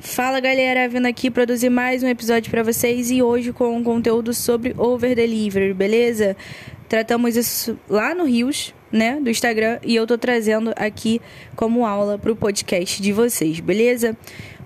Fala galera, vindo aqui produzir mais um episódio para vocês e hoje com um conteúdo sobre over delivery, beleza? Tratamos isso lá no Rios, né, do Instagram e eu tô trazendo aqui como aula pro podcast de vocês, beleza?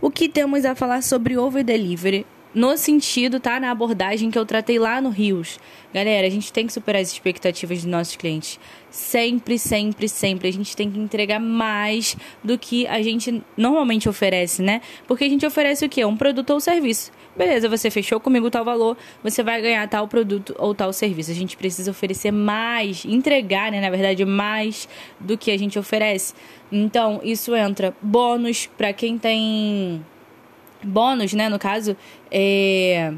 O que temos a falar sobre over delivery? No sentido, tá? Na abordagem que eu tratei lá no Rios. Galera, a gente tem que superar as expectativas dos nossos clientes. Sempre, sempre, sempre. A gente tem que entregar mais do que a gente normalmente oferece, né? Porque a gente oferece o quê? Um produto ou serviço. Beleza, você fechou comigo tal valor, você vai ganhar tal produto ou tal serviço. A gente precisa oferecer mais, entregar, né? Na verdade, mais do que a gente oferece. Então, isso entra bônus para quem tem bônus, né, no caso, é,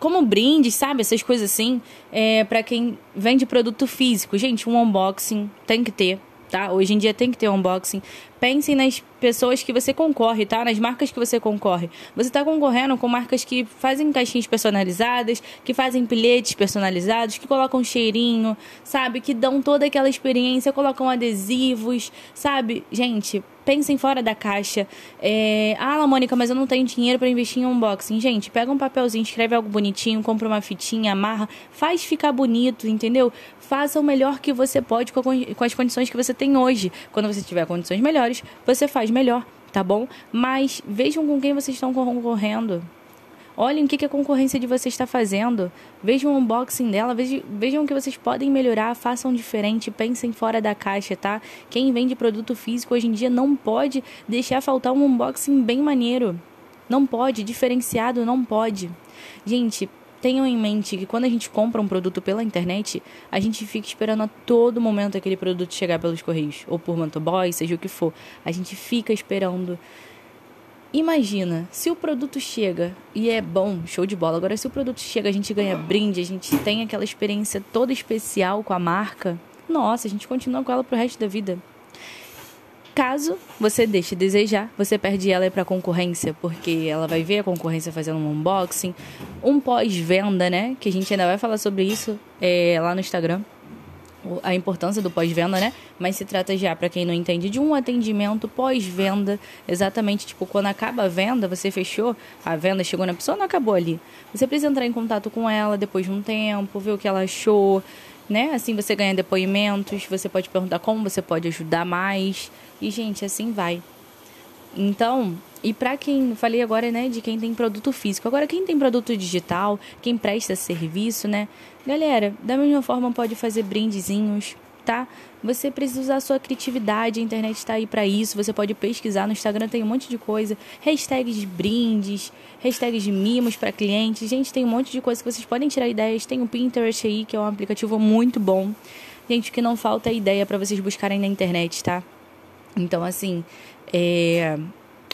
como brindes, sabe? Essas coisas assim, é, para quem vende produto físico. Gente, um unboxing tem que ter, tá? Hoje em dia tem que ter unboxing. Pensem nas pessoas que você concorre, tá? Nas marcas que você concorre. Você está concorrendo com marcas que fazem caixinhas personalizadas, que fazem bilhetes personalizados, que colocam cheirinho, sabe? Que dão toda aquela experiência, colocam adesivos, sabe? Gente, pensem fora da caixa. É... Ah, Mônica, mas eu não tenho dinheiro para investir em unboxing. Gente, pega um papelzinho, escreve algo bonitinho, compra uma fitinha, amarra, faz ficar bonito, entendeu? Faça o melhor que você pode com as condições que você tem hoje. Quando você tiver condições melhores, você faz melhor, tá bom? Mas vejam com quem vocês estão concorrendo. Olhem o que, a concorrência de vocês está fazendo. Vejam o unboxing dela, vejam, o que vocês podem melhorar, façam diferente, pensem fora da caixa, tá? Quem vende produto físico hoje em dia não pode deixar faltar um unboxing bem maneiro. Não pode, diferenciado não pode. Gente, Tenham em mente que quando a gente compra um produto pela internet, a gente fica esperando a todo momento aquele produto chegar pelos correios, ou por motoboy, seja o que for. A gente fica esperando. Imagina, se o produto chega e é bom, show de bola. Agora, se o produto chega, a gente ganha brinde, a gente tem aquela experiência toda especial com a marca. Nossa, a gente continua com ela pro resto da vida. Caso você deixe desejar, você perde ela para concorrência, porque ela vai ver a concorrência fazendo um unboxing, um pós-venda, né? Que a gente ainda vai falar sobre isso é, lá no Instagram, a importância do pós-venda, né? Mas se trata já, para quem não entende, de um atendimento pós-venda, exatamente, tipo, quando acaba a venda, você fechou, a venda chegou na pessoa, não acabou ali. Você precisa entrar em contato com ela depois de um tempo, ver o que ela achou, né? Assim você ganha depoimentos, você pode perguntar como você pode ajudar mais. E, gente, assim vai. Então, e para quem, falei agora, né, de quem tem produto físico. Agora, quem tem produto digital, quem presta serviço, né? Galera, da mesma forma pode fazer brindezinhos, tá? Você precisa usar a sua criatividade, a internet está aí para isso. Você pode pesquisar no Instagram, tem um monte de coisa, hashtags de brindes, hashtags de mimos para clientes. Gente, tem um monte de coisa que vocês podem tirar ideias. Tem o Pinterest aí, que é um aplicativo muito bom. Gente, o que não falta é ideia para vocês buscarem na internet, tá? Então, assim, é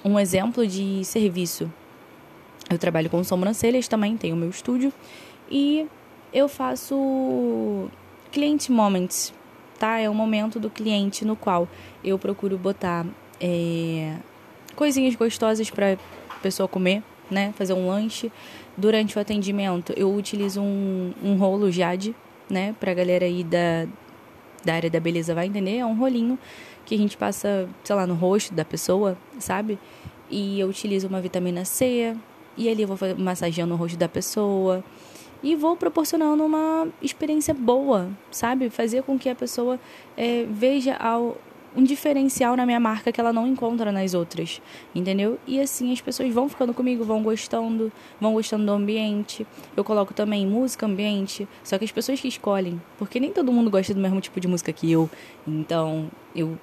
um exemplo de serviço. Eu trabalho com sobrancelhas também, tenho o meu estúdio e eu faço client moments tá? É o momento do cliente no qual eu procuro botar é, coisinhas gostosas para pessoa comer, né? Fazer um lanche. Durante o atendimento, eu utilizo um, um rolo Jade, né? Pra galera aí da, da área da beleza vai entender. É um rolinho que a gente passa, sei lá, no rosto da pessoa, sabe? E eu utilizo uma vitamina C. E ali eu vou massageando o rosto da pessoa e vou proporcionando uma experiência boa, sabe? Fazer com que a pessoa é, veja ao, um diferencial na minha marca que ela não encontra nas outras, entendeu? E assim as pessoas vão ficando comigo, vão gostando, vão gostando do ambiente. Eu coloco também música ambiente, só que as pessoas que escolhem, porque nem todo mundo gosta do mesmo tipo de música que eu. Então, eu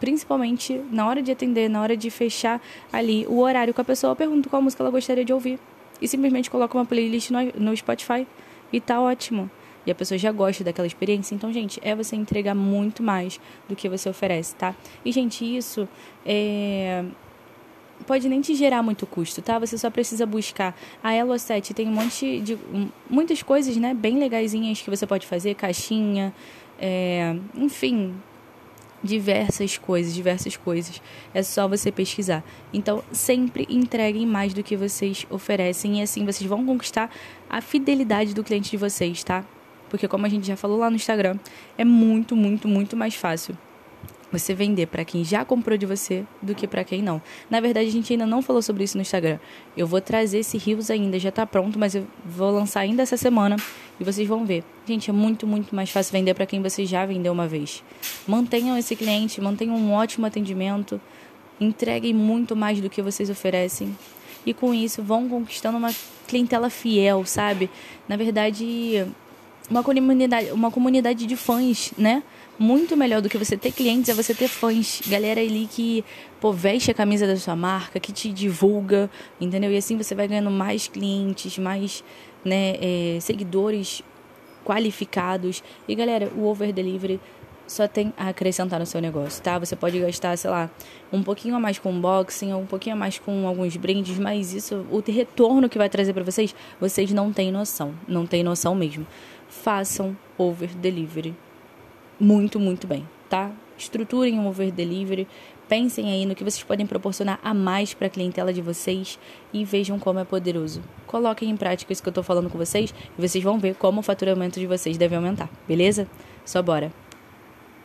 principalmente na hora de atender, na hora de fechar ali o horário com a pessoa, eu pergunto qual música ela gostaria de ouvir e simplesmente coloca uma playlist no, no Spotify e tá ótimo. E a pessoa já gosta daquela experiência. Então, gente, é você entregar muito mais do que você oferece, tá? E, gente, isso é... pode nem te gerar muito custo, tá? Você só precisa buscar. A Elo 7 tem um monte de. muitas coisas, né? Bem legaisinhas que você pode fazer, caixinha, é... enfim, diversas coisas, diversas coisas. É só você pesquisar. Então, sempre entreguem mais do que vocês oferecem e assim vocês vão conquistar a fidelidade do cliente de vocês, tá? Porque como a gente já falou lá no Instagram, é muito, muito, muito mais fácil você vender para quem já comprou de você do que para quem não. Na verdade, a gente ainda não falou sobre isso no Instagram. Eu vou trazer esse Rios ainda, já tá pronto, mas eu vou lançar ainda essa semana e vocês vão ver. Gente, é muito, muito mais fácil vender para quem você já vendeu uma vez. Mantenham esse cliente, mantenham um ótimo atendimento, entreguem muito mais do que vocês oferecem. E com isso vão conquistando uma clientela fiel, sabe? Na verdade, uma comunidade, uma comunidade de fãs, né? Muito melhor do que você ter clientes é você ter fãs. Galera ali que, pô, veste a camisa da sua marca, que te divulga, entendeu? E assim você vai ganhando mais clientes, mais né, é, seguidores qualificados. E galera, o over delivery só tem a acrescentar no seu negócio, tá? Você pode gastar, sei lá, um pouquinho a mais com unboxing, um pouquinho a mais com alguns brindes, mas isso, o retorno que vai trazer para vocês, vocês não têm noção, não têm noção mesmo. Façam over delivery muito, muito bem, tá? Estruturem um over delivery, pensem aí no que vocês podem proporcionar a mais para a clientela de vocês e vejam como é poderoso. Coloquem em prática isso que eu estou falando com vocês e vocês vão ver como o faturamento de vocês deve aumentar, beleza? Só bora!